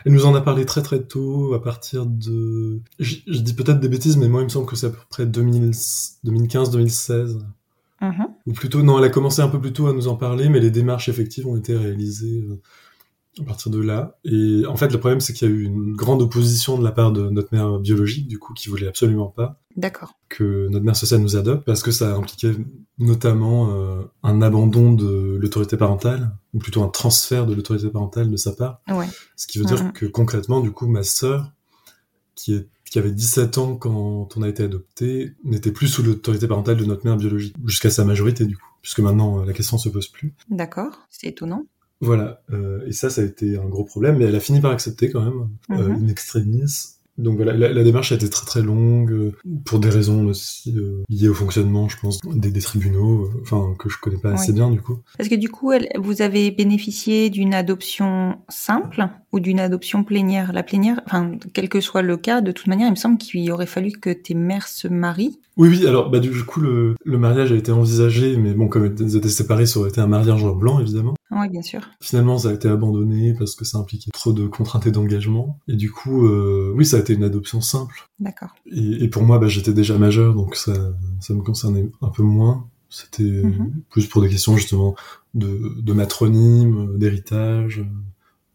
Elle nous en a parlé très très tôt, à partir de... Je, je dis peut-être des bêtises, mais moi il me semble que c'est à peu près 2015-2016. Mhm. Ou plutôt, non, elle a commencé un peu plus tôt à nous en parler, mais les démarches effectives ont été réalisées euh, à partir de là. Et en fait, le problème, c'est qu'il y a eu une grande opposition de la part de notre mère biologique, du coup, qui voulait absolument pas D'accord. que notre mère sociale nous adopte, parce que ça impliquait notamment euh, un abandon de l'autorité parentale, ou plutôt un transfert de l'autorité parentale de sa part. Ouais. Ce qui veut dire que concrètement, du coup, ma sœur, qui, est, qui avait 17 ans quand on a été adopté, n'était plus sous l'autorité parentale de notre mère biologique, jusqu'à sa majorité, du coup, puisque maintenant euh, la question se pose plus. D'accord. C'est étonnant. Voilà, euh, et ça, ça a été un gros problème, mais elle a fini par accepter quand même, euh, Mhm. in extremis. Donc voilà, la, la démarche a été très très longue, euh, pour des raisons aussi euh, liées au fonctionnement, je pense, des, des tribunaux, euh, enfin, que je connais pas assez Oui. bien, du coup. Parce que du coup, elle, vous avez bénéficié d'une adoption simple ou d'une adoption plénière La plénière, enfin, quel que soit le cas, de toute manière, il me semble qu'il aurait fallu que tes mères se marient. Oui, oui, alors, bah, du coup, le, le mariage a été envisagé, mais bon, comme ils étaient séparés, ça aurait été un mariage en blanc, évidemment. Oui, bien sûr. Finalement, ça a été abandonné parce que ça impliquait trop de contraintes et d'engagement. Et du coup, euh, oui, ça a été une adoption simple. D'accord. Et, et pour moi, bah, j'étais déjà majeur, donc ça, ça me concernait un peu moins. C'était Mhm. plus pour des questions justement de, de matronyme, d'héritage,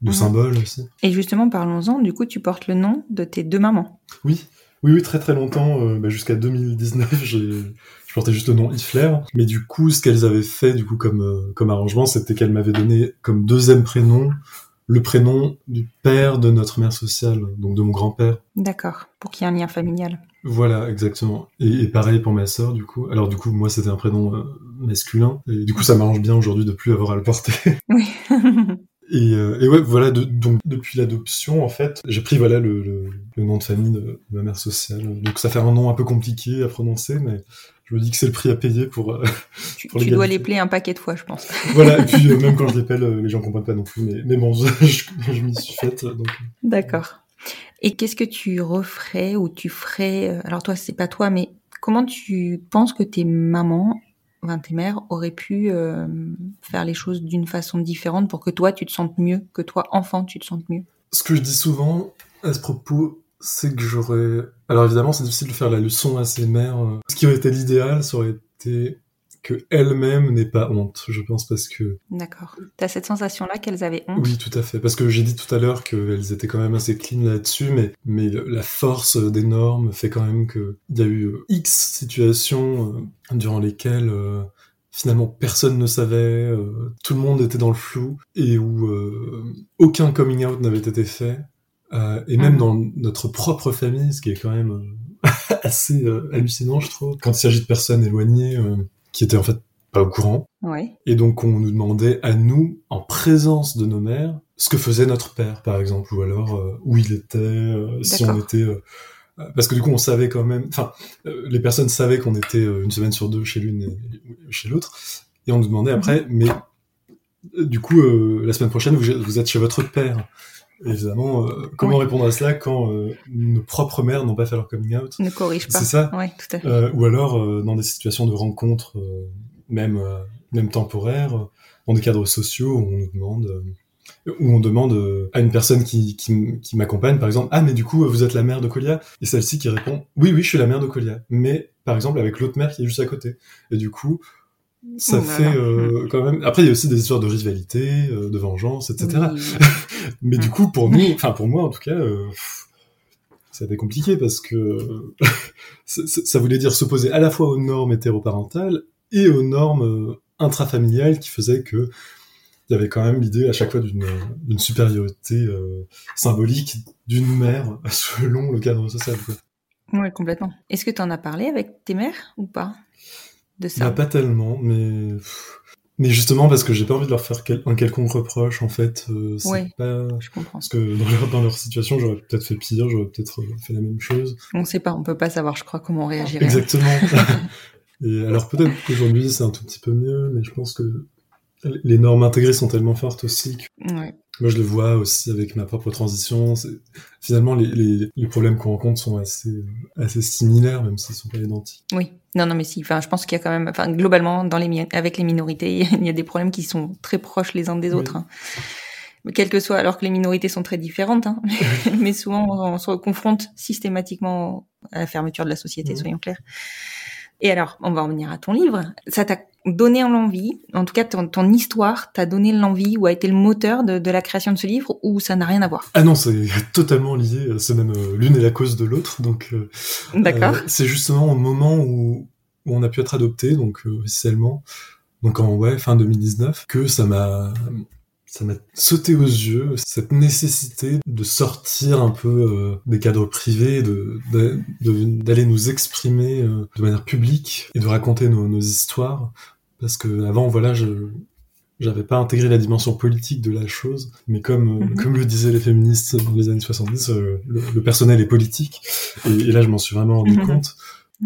de Mhm. symboles aussi. Et justement, parlons-en. Du coup, tu portes le nom de tes deux mamans. Oui, oui, oui, très très longtemps, euh, bah, jusqu'à 2019, j'ai, je portais juste le nom Ifler. Mais du coup, ce qu'elles avaient fait, du coup, comme, euh, comme arrangement, c'était qu'elles m'avaient donné comme deuxième prénom le prénom du père de notre mère sociale, donc de mon grand-père. D'accord. Pour qu'il y ait un lien familial. Voilà, exactement. Et, et pareil pour ma sœur, du coup. Alors, du coup, moi, c'était un prénom euh, masculin. Et du coup, ça m'arrange bien aujourd'hui de plus avoir à le porter. Oui. Et, euh, et ouais, voilà, de- donc depuis l'adoption, en fait, j'ai pris voilà le, le, le nom de famille de, de ma mère sociale. Donc ça fait un nom un peu compliqué à prononcer, mais je me dis que c'est le prix à payer pour. euh, Tu, Pour tu dois plaire un paquet de fois, je pense. voilà, et puis euh, même quand je l'appelle, euh, les gens comprennent pas non plus, mais, mais bon, je, je, je m'y suis faite. D'accord. Et qu'est-ce que tu referais ou tu ferais Alors toi, c'est pas toi, mais comment tu penses que tes mamans, mères, auraient pu euh, faire les choses d'une façon différente pour que toi, tu te sentes mieux, que toi, enfant, tu te sentes mieux ce que je dis souvent à ce propos, c'est que j'aurais. Alors évidemment, c'est difficile de faire la leçon à ses mères. euh. Ce qui aurait été l'idéal, ça aurait été que elle-même n'ait pas honte, je pense, parce que D'accord. T'as cette sensation-là qu'elles avaient honte? Oui, tout à fait, parce que j'ai dit tout à l'heure qu'elles étaient quand même assez clean là-dessus, mais mais la force des normes fait quand même que il y a eu euh, X situations euh, durant lesquelles euh, finalement personne ne savait, euh, tout le monde était dans le flou et où euh, aucun coming out n'avait été fait. Et même Mhm. dans notre propre famille, ce qui est quand même assez hallucinant, je trouve, quand il s'agit de personnes éloignées qui étaient en fait pas au courant. Ouais. Et donc on nous demandait à nous, en présence de nos mères, ce que faisait notre père, par exemple, ou alors euh, où il était, euh, si on était... euh, parce que du coup on savait quand même... Enfin, les personnes savaient qu'on était une semaine sur deux chez l'une et chez l'autre, et on nous demandait après, mais euh, du coup, la semaine prochaine, vous, vous êtes chez votre père. Évidemment, euh, comment Oui. répondre à cela quand euh, nos propres mères n'ont pas fait leur coming out? Ne corrige pas. C'est ça? Ouais, tout à fait. euh, ou alors euh, dans des situations de rencontres, euh, même, euh, même temporaires, dans des cadres sociaux où on nous demande, où on demande à une personne qui, qui, qui m'accompagne, par exemple, ah mais du coup vous êtes la mère de Colia, et celle-ci qui répond, oui oui je suis la mère de Colia, mais par exemple avec l'autre mère qui est juste à côté, et du coup ça Oh fait euh, quand même. Après il y a aussi des histoires de rivalité, euh, de vengeance, etc. Oui. Mais du coup, pour nous, enfin pour moi en tout cas, euh, ça a été compliqué parce que ça, voulait dire s'opposer à la fois aux normes hétéroparentales et aux normes euh, intrafamiliales qui faisaient que il y avait quand même l'idée à chaque fois d'une supériorité symbolique d'une mère selon le cadre social. Quoi. Ouais, complètement. Est-ce que tu en as parlé avec tes mères ou pas? De Bah, ça pas tellement, mais mais justement parce que j'ai pas envie de leur faire quel- un quelconque reproche en fait. euh, pas Je comprends. parce que dans leur, dans leur situation, j'aurais peut-être fait pire, j'aurais peut-être euh, fait la même chose. On sait pas, on peut pas savoir, je crois, comment on réagirait. Exactement. Et alors peut-être qu'aujourd'hui c'est un tout petit peu mieux, mais je pense que les normes intégrées sont tellement fortes aussi que Ouais. Moi je le vois aussi avec ma propre transition. Finalement les, les, les problèmes qu'on rencontre sont assez, assez similaires, même s'ils sont pas identiques. Oui. Non, non, mais si. Enfin, je pense qu'il y a quand même, enfin, globalement, dans les, avec les minorités, il y a des problèmes qui sont très proches les uns des Oui. autres. hein. Quel que soit, alors que les minorités sont très différentes, hein. mais souvent on se confronte systématiquement à la fermeture de la société, soyons clairs. Et alors, on va en venir à ton livre. Ça t'a donné l'envie, en tout cas ton, ton histoire t'a donné l'envie ou a été le moteur de, de la création de ce livre ou ça n'a rien à voir? Ah non, c'est totalement lié, c'est même euh, l'une est la cause de l'autre, donc euh, D'accord. Euh, c'est justement au moment où, où on a pu être adopté, donc officiellement, donc en ouais, fin 2019, que ça m'a ça m'a sauté aux yeux cette nécessité de sortir un peu euh, des cadres privés, de d'aller nous exprimer euh, de manière publique et de raconter nos, nos histoires, parce que avant voilà je j'avais pas intégré la dimension politique de la chose, mais comme, euh, Mhm. comme le disaient les féministes dans les années 70, euh, le, le personnel est politique. Et, et là, je m'en suis vraiment rendu Mhm. compte.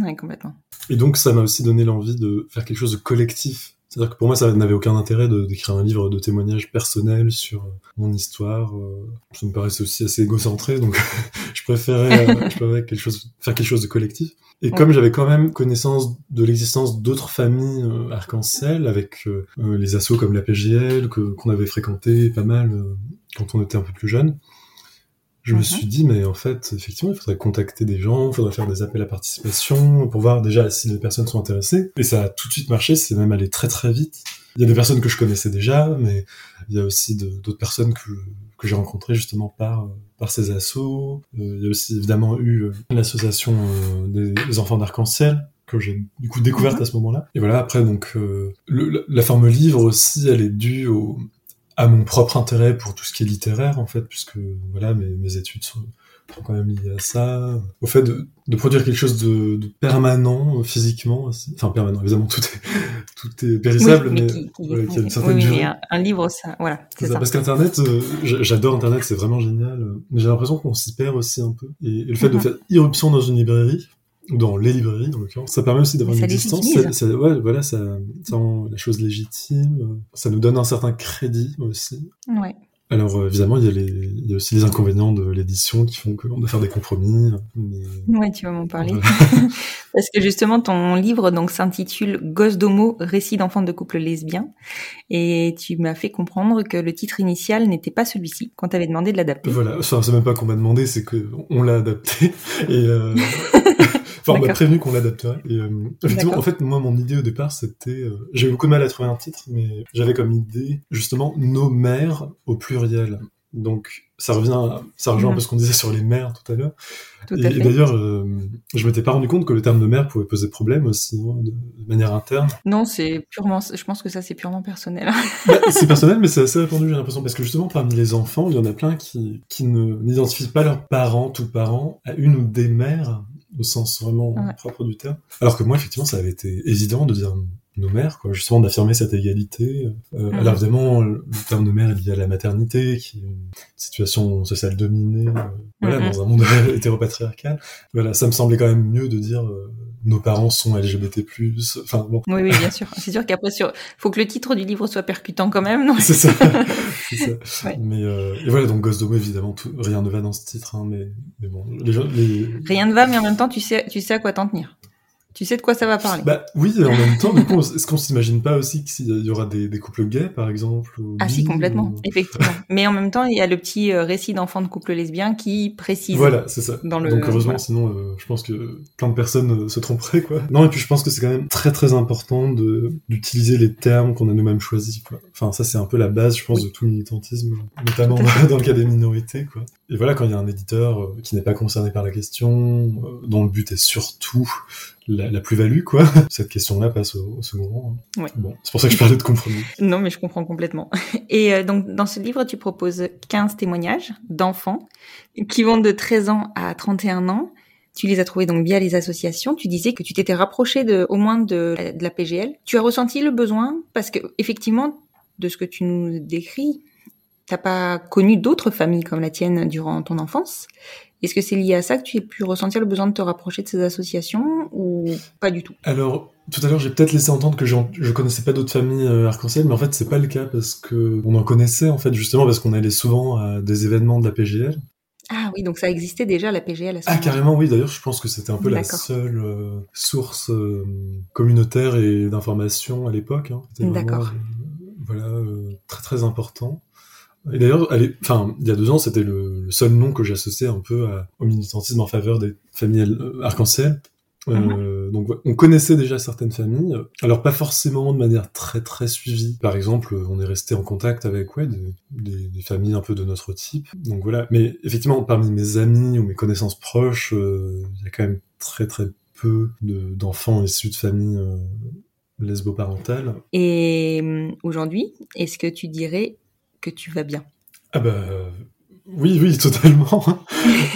Ouais, complètement. Et donc, ça m'a aussi donné l'envie de faire quelque chose de collectif. C'est-à-dire que pour moi, ça n'avait aucun intérêt d'écrire un livre de témoignages personnels sur euh, mon histoire. euh, Ça me paraissait aussi assez égocentré, donc je préférais, euh, je préférais quelque chose, faire quelque chose de collectif. Et comme j'avais quand même connaissance de l'existence d'autres familles arc-en-ciel, avec les assos comme la PGL, qu'on avait fréquenté pas mal quand on était un peu plus jeune, je me Mhm. suis dit, mais en fait, effectivement, il faudrait contacter des gens, il faudrait faire des appels à participation pour voir déjà si les personnes sont intéressées. Et ça a tout de suite marché, c'est même allé très très vite. Il y a des personnes que je connaissais déjà, mais il y a aussi d'autres personnes que, que j'ai rencontrées justement par, par ces assos. Euh, il y a aussi évidemment eu euh, l'association euh, des, des enfants d'arc-en-ciel que j'ai du coup découverte Mhm. à ce moment-là. Et voilà, après donc euh, le- la forme livre aussi, elle est due au, à mon propre intérêt pour tout ce qui est littéraire en fait, puisque voilà mes, mes études sont- quand même lié à ça, au fait de, de produire quelque chose de, de permanent euh, physiquement, aussi. enfin permanent, évidemment tout est tout est périssable, Oui, mais mais, qui- qui- voilà, qui a une certaine oui, durée. un, un livre, ça, voilà, C'est c'est ça, ça. Parce qu'Internet, euh, j'adore Internet, c'est vraiment génial, mais j'ai l'impression qu'on s'y perd aussi un peu. Et, et le fait de Mhm. faire irruption dans une librairie, dans les librairies, en l'occurrence, ça permet aussi d'avoir une distance. Ça, ça- ouais, voilà, ça, ça rend la chose légitime. Ça nous donne un certain crédit aussi. Ouais. Alors euh, évidemment, il y, a les, il y a aussi les inconvénients de l'édition qui font qu'on doit faire des compromis. Mais... Ouais, tu vas m'en parler. Parce que justement, ton livre donc s'intitule Gosse d'homo, récit d'enfants de couple lesbien. Et tu m'as fait comprendre que le titre initial n'était pas celui-ci quand t'avais demandé de l'adapter. Voilà, enfin, c'est même pas qu'on m'a demandé, c'est que on l'a adapté. Et euh... enfin, on m'a prévenu qu'on l'adapterait. Et euh, en fait, moi, mon idée au départ, c'était, euh, j'ai eu beaucoup de mal à trouver un titre, mais j'avais comme idée justement nos mères au pluriel. Donc, ça revient, à- ça rejoint un Mhm. peu ce qu'on disait sur les mères tout à l'heure. Et, d'ailleurs, euh, je m'étais pas rendu compte que le terme de mère pouvait poser problème aussi, hein, de, de manière interne. Non, c'est purement, je pense que ça c'est purement personnel. Bah, c'est personnel, mais c'est assez répandu, j'ai l'impression, parce que justement, parmi les enfants, il y en a plein qui, qui ne, n'identifient pas leurs parents, ou parents, à une ou des mères, au sens vraiment Ouais. propre du terme. Alors que moi, effectivement, ça avait été évident de dire nos mères, quoi, justement, d'affirmer cette égalité. Euh, Mhm. Alors évidemment, le terme de mère est lié à la maternité, qui est une situation sociale dominée, euh, voilà, Mhm. dans un monde hétéropatriarcal. Voilà, ça me semblait quand même mieux de dire euh, nos parents sont LGBT+, enfin bon, oui, oui, bien sûr. C'est sûr qu'après, sur, faut que le titre du livre soit percutant quand même. Non? C'est ça. ça. Ouais. Mais et voilà, donc Gosse d'Homo, évidemment, tout, rien ne va dans ce titre, hein, mais, mais bon, les gens, les... Rien ne va, mais en même temps, tu sais, tu sais à quoi t'en tenir. Tu sais de quoi ça va parler. Bah oui, en même temps, du coup, est-ce qu'on s'imagine pas aussi qu'il y aura des, des couples gays, par exemple ou ah si, complètement, ou- effectivement. Mais en même temps, il y a le petit euh, récit d'enfants de couple lesbien qui précise. Voilà, c'est ça. Dans le- Donc heureusement, voilà. sinon, euh, je pense que plein de personnes euh, se tromperaient, quoi. Non, et puis je pense que c'est quand même très très important de d'utiliser les termes qu'on a nous-mêmes choisis, quoi. Enfin, ça c'est un peu la base, je pense, Oui. de tout militantisme, notamment dans le cas des minorités, quoi. Et voilà, quand il y a un éditeur qui n'est pas concerné par la question, dont le but est surtout la, la plus-value, quoi, cette question-là passe au, au second rang. hein. Ouais. Bon, c'est pour ça que je parlais de compromis. Non, mais je comprends complètement. Et euh, donc, dans ce livre, tu proposes 15 témoignages d'enfants qui vont de 13 ans à 31 ans. Tu les as trouvés donc via les associations. Tu disais que tu t'étais rapproché de, au moins de, de la PGL. Tu as ressenti le besoin? Parce que, effectivement, de ce que tu nous décris, t'as pas connu d'autres familles comme la tienne durant ton enfance. Est-ce que c'est lié à ça que tu aies pu ressentir le besoin de te rapprocher de ces associations ou pas du tout? Alors, tout à l'heure, j'ai peut-être laissé entendre que je connaissais pas d'autres familles euh, arc-en-ciel, mais en fait, c'est pas le cas parce que on en connaissait, en fait, justement parce qu'on allait souvent à des événements de la PGL. Ah oui, donc ça existait déjà la PGL à ce Ah, carrément, oui. D'ailleurs, je pense que c'était un peu la seule euh, source euh, communautaire et d'information à l'époque. Hein. D'accord. euh, voilà, très très important. Et d'ailleurs, enfin, il y a deux ans, c'était le, le seul nom que j'associais un peu à- au militantisme en faveur des familles euh, arc-en-ciel. Euh, Donc, ouais, on connaissait déjà certaines familles, alors pas forcément de manière très très suivie. Par exemple, on est resté en contact avec ouais, des, des- des familles un peu de notre type. Donc voilà. Mais effectivement, parmi mes amis ou mes connaissances proches, euh, il y a quand même très très peu de- d'enfants issus de familles euh, lesbo-parentales. Et hum, aujourd'hui, est-ce que tu dirais que tu vas bien Ah bah oui, oui, totalement.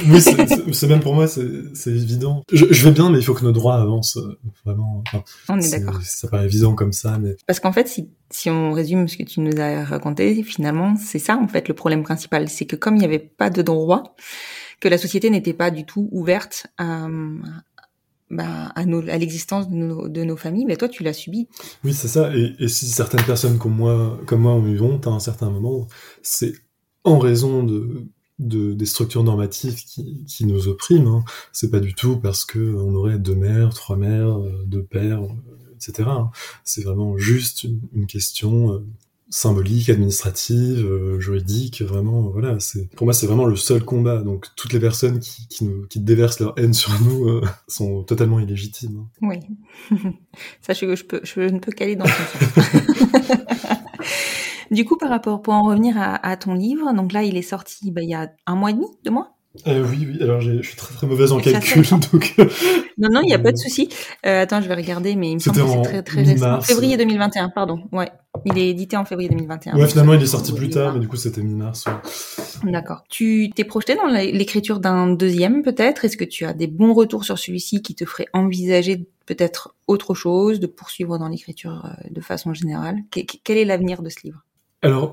oui, c'est- même pour moi, c'est évident. Je, je vais bien, mais il faut que nos droits avancent euh, vraiment. Enfin, On est c'est- d'accord. Ça paraît évident comme ça, mais Parce qu'en fait, si, si on résume ce que tu nous as raconté, finalement, c'est ça en fait le problème principal. C'est que comme il n'y avait pas de droit, que la société n'était pas du tout ouverte à, bah, à, l'existence de nos, familles, mais toi, tu l'as subi. oui, c'est ça. Et, si certaines personnes comme moi, comme moi ont eu honte à un certain moment, c'est en raison de, de des structures normatives qui, qui nous oppriment. Hein. C'est pas du tout parce que on aurait deux mères, trois mères, euh, deux pères, euh, etc. hein. C'est vraiment juste une, une question euh, symbolique, administrative, euh, juridique. Vraiment, voilà. C'est pour moi, c'est vraiment le seul combat. Donc toutes les personnes qui, qui nous qui déversent leur haine sur nous euh, sont totalement illégitimes. hein. Oui. Sache que je, peux, je ne peux qu'aller dans ton sens. du coup, par rapport, pour en revenir à, à ton livre, donc là, il est sorti bah, il y a un mois et demi, deux mois Euh, oui, oui, alors je suis très très mauvaise en calcul, donc... Euh, non, non, il n'y a pas de souci. Euh, attends, je vais regarder, mais il me semble que c'est très, très récent. Février 2021, pardon, ouais. Il est édité en février 2021. Ouais, finalement, il est sorti plus tard, mais du coup, c'était mi-mars. D'accord. Tu t'es projeté dans l'écriture d'un deuxième, peut-être? Est-ce que tu as des bons retours sur celui-ci qui te ferait envisager peut-être autre chose, de poursuivre dans l'écriture de façon générale? Quel est l'avenir de ce livre? Alors,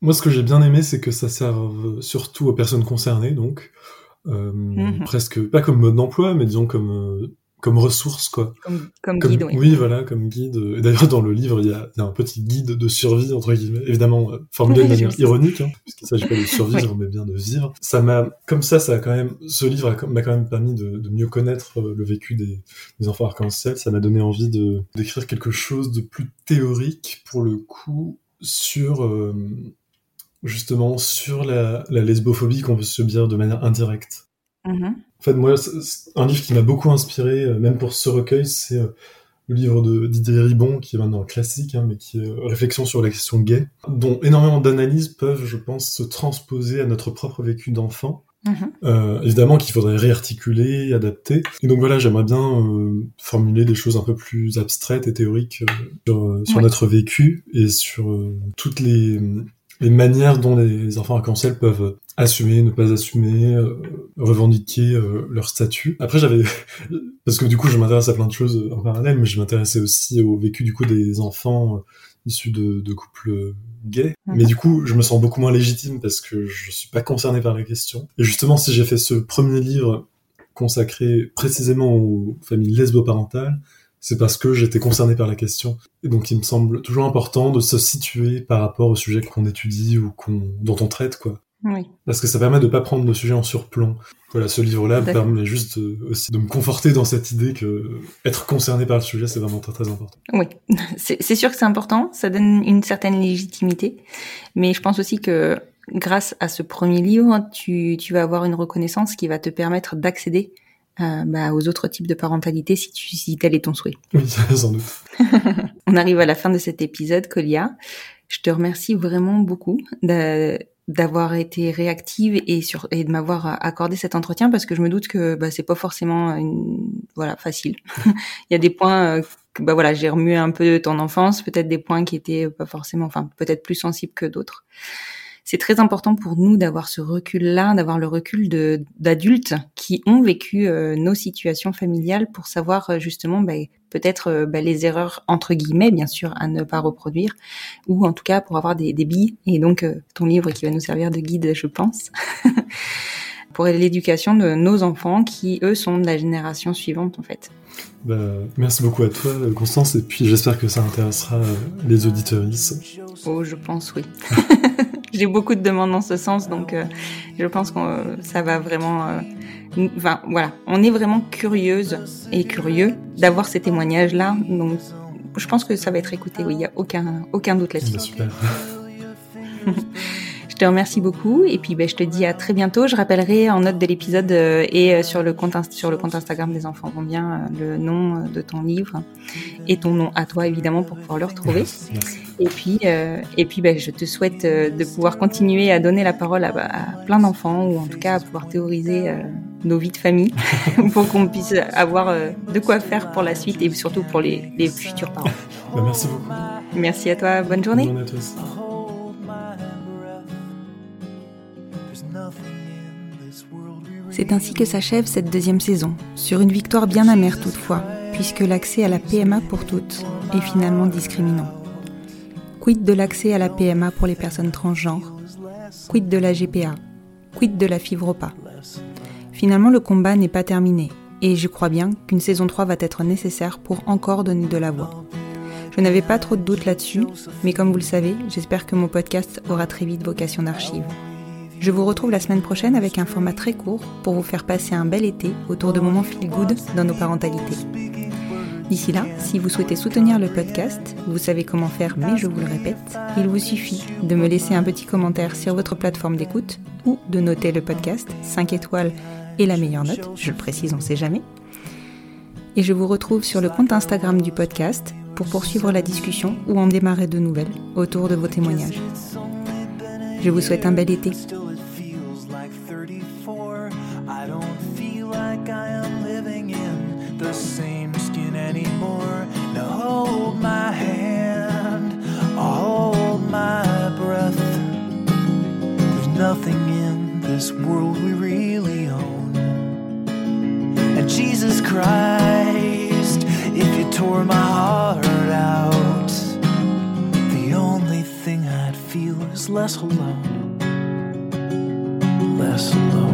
moi, ce que j'ai bien aimé, c'est que ça serve surtout aux personnes concernées, donc euh, mhm. presque pas comme mode d'emploi, mais disons comme euh, comme ressource, quoi. Comme, guide, oui. Oui, voilà, comme guide. D'ailleurs, dans le livre, il y, a, un petit guide de survie, entre guillemets, évidemment, euh, formulé de manière ironique, hein, puisqu'il s'agit pas de survivre, mais bien de vivre. Ça m'a, comme ça, ça a quand même, ce livre m'a quand même permis de, mieux connaître le vécu des, des enfants arc-en-ciel. Ça m'a donné envie de d'écrire quelque chose de plus théorique, pour le coup, sur justement sur la, lesbophobie qu'on peut subir de manière indirecte. Mm-hmm. En fait, moi, un livre qui m'a beaucoup inspiré, euh, même pour ce recueil, c'est euh, le livre de Didier Ribon, qui est maintenant classique, hein, mais qui est euh, Réflexion sur la question gay, dont énormément d'analyses peuvent, je pense, se transposer à notre propre vécu d'enfant. Mm-hmm. évidemment qu'il faudrait réarticuler, adapter. Et donc voilà, j'aimerais bien formuler des choses un peu plus abstraites et théoriques sur, notre vécu et sur toutes les, les manières dont les enfants arc-en-ciel peuvent assumer, ne pas assumer, euh, revendiquer euh, leur statut. Après, j'avais, parce que du coup, je m'intéresse à plein de choses en parallèle, mais je m'intéressais aussi au vécu du coup des enfants euh, issus de, de, couples gays. Mais du coup, je me sens beaucoup moins légitime parce que je suis pas concerné par la question. Et justement, si j'ai fait ce premier livre consacré précisément aux familles lesbo-parentales, c'est parce que j'étais concerné par la question. Et donc il me semble toujours important de se situer par rapport au sujet qu'on étudie ou qu'on, dont on traite, quoi. Oui. Parce que ça permet de pas prendre le sujet en surplomb. Voilà, ce livre-là permet juste aussi de me conforter dans cette idée que être concerné par le sujet, c'est vraiment très très important. Oui, c'est sûr que c'est important, ça donne une certaine légitimité, mais je pense aussi que grâce à ce premier livre, tu, tu vas avoir une reconnaissance qui va te permettre d'accéder euh, bah, aux autres types de parentalité si, tu, si tel est ton souhait. Oui, sans doute. On arrive à la fin de cet épisode, Colia. Je te remercie vraiment beaucoup d'avoir été réactive et, sur, et de m'avoir accordé cet entretien parce que je me doute que bah, c'est pas forcément une, voilà facile. Il y a des points euh, que bah voilà j'ai remué un peu de ton enfance, peut-être des points qui étaient pas forcément, enfin peut-être plus sensibles que d'autres c'est très important pour nous d'avoir ce recul-là, d'avoir le recul de d'adultes qui ont vécu euh, nos situations familiales pour savoir euh, justement bah, peut-être euh, bah, les erreurs entre guillemets, bien sûr, à ne pas reproduire, ou en tout cas pour avoir des, des billes. Et donc ton livre qui va nous servir de guide, je pense. pour l'éducation de nos enfants qui, eux, sont de la génération suivante, en fait. Bah, merci beaucoup à toi, Constance, et puis j'espère que ça intéressera les auditeurs. Oh, je pense oui. J'ai beaucoup de demandes dans ce sens, donc euh, je pense que euh, ça va vraiment. Euh, enfin, voilà, on est vraiment curieuse et curieux d'avoir ces témoignages-là, donc je pense que ça va être écouté. Oui, il n'y a aucun aucun doute là-dessus. Bah, super. Je te remercie beaucoup et puis ben, je te dis à très bientôt. Je rappellerai en note de l'épisode euh, et euh, sur le compte sur le compte Instagram des enfants vont bien euh, le nom de ton livre et ton nom à toi évidemment pour pouvoir le retrouver. Et puis et puis ben, je te souhaite de pouvoir continuer à donner la parole à, plein d'enfants ou en tout cas à pouvoir théoriser nos vies de famille pour qu'on puisse avoir de quoi faire pour la suite et surtout pour les, les futurs parents. Bah, merci beaucoup. Merci à toi. Bonne journée. Bonne journée à toi C'est ainsi que s'achève cette deuxième saison, sur une victoire bien amère toutefois, puisque l'accès à la PMA pour toutes est finalement discriminant. Quid de l'accès à la PMA pour les personnes transgenres? Quid de la GPA Quid de la FIVROPA Finalement, le combat n'est pas terminé, et je crois bien qu'une saison 3 va être nécessaire pour encore donner de la voix. Je n'avais pas trop de doutes là-dessus, mais comme vous le savez, j'espère que mon podcast aura très vite vocation d'archive. Je vous retrouve la semaine prochaine avec un format très court pour vous faire passer un bel été autour de moments feel good dans nos parentalités. D'ici là, si vous souhaitez soutenir le podcast, vous savez comment faire, mais je vous le répète, il vous suffit de me laisser un petit commentaire sur votre plateforme d'écoute ou de noter le podcast 5 étoiles et la meilleure note, je le précise, on ne sait jamais. Et je vous retrouve sur le compte Instagram du podcast pour poursuivre la discussion ou en démarrer de nouvelles autour de vos témoignages. Je vous souhaite un bel été. This world we really own. And Jesus Christ, if you tore my heart out, the only thing I'd feel is less alone. Less alone.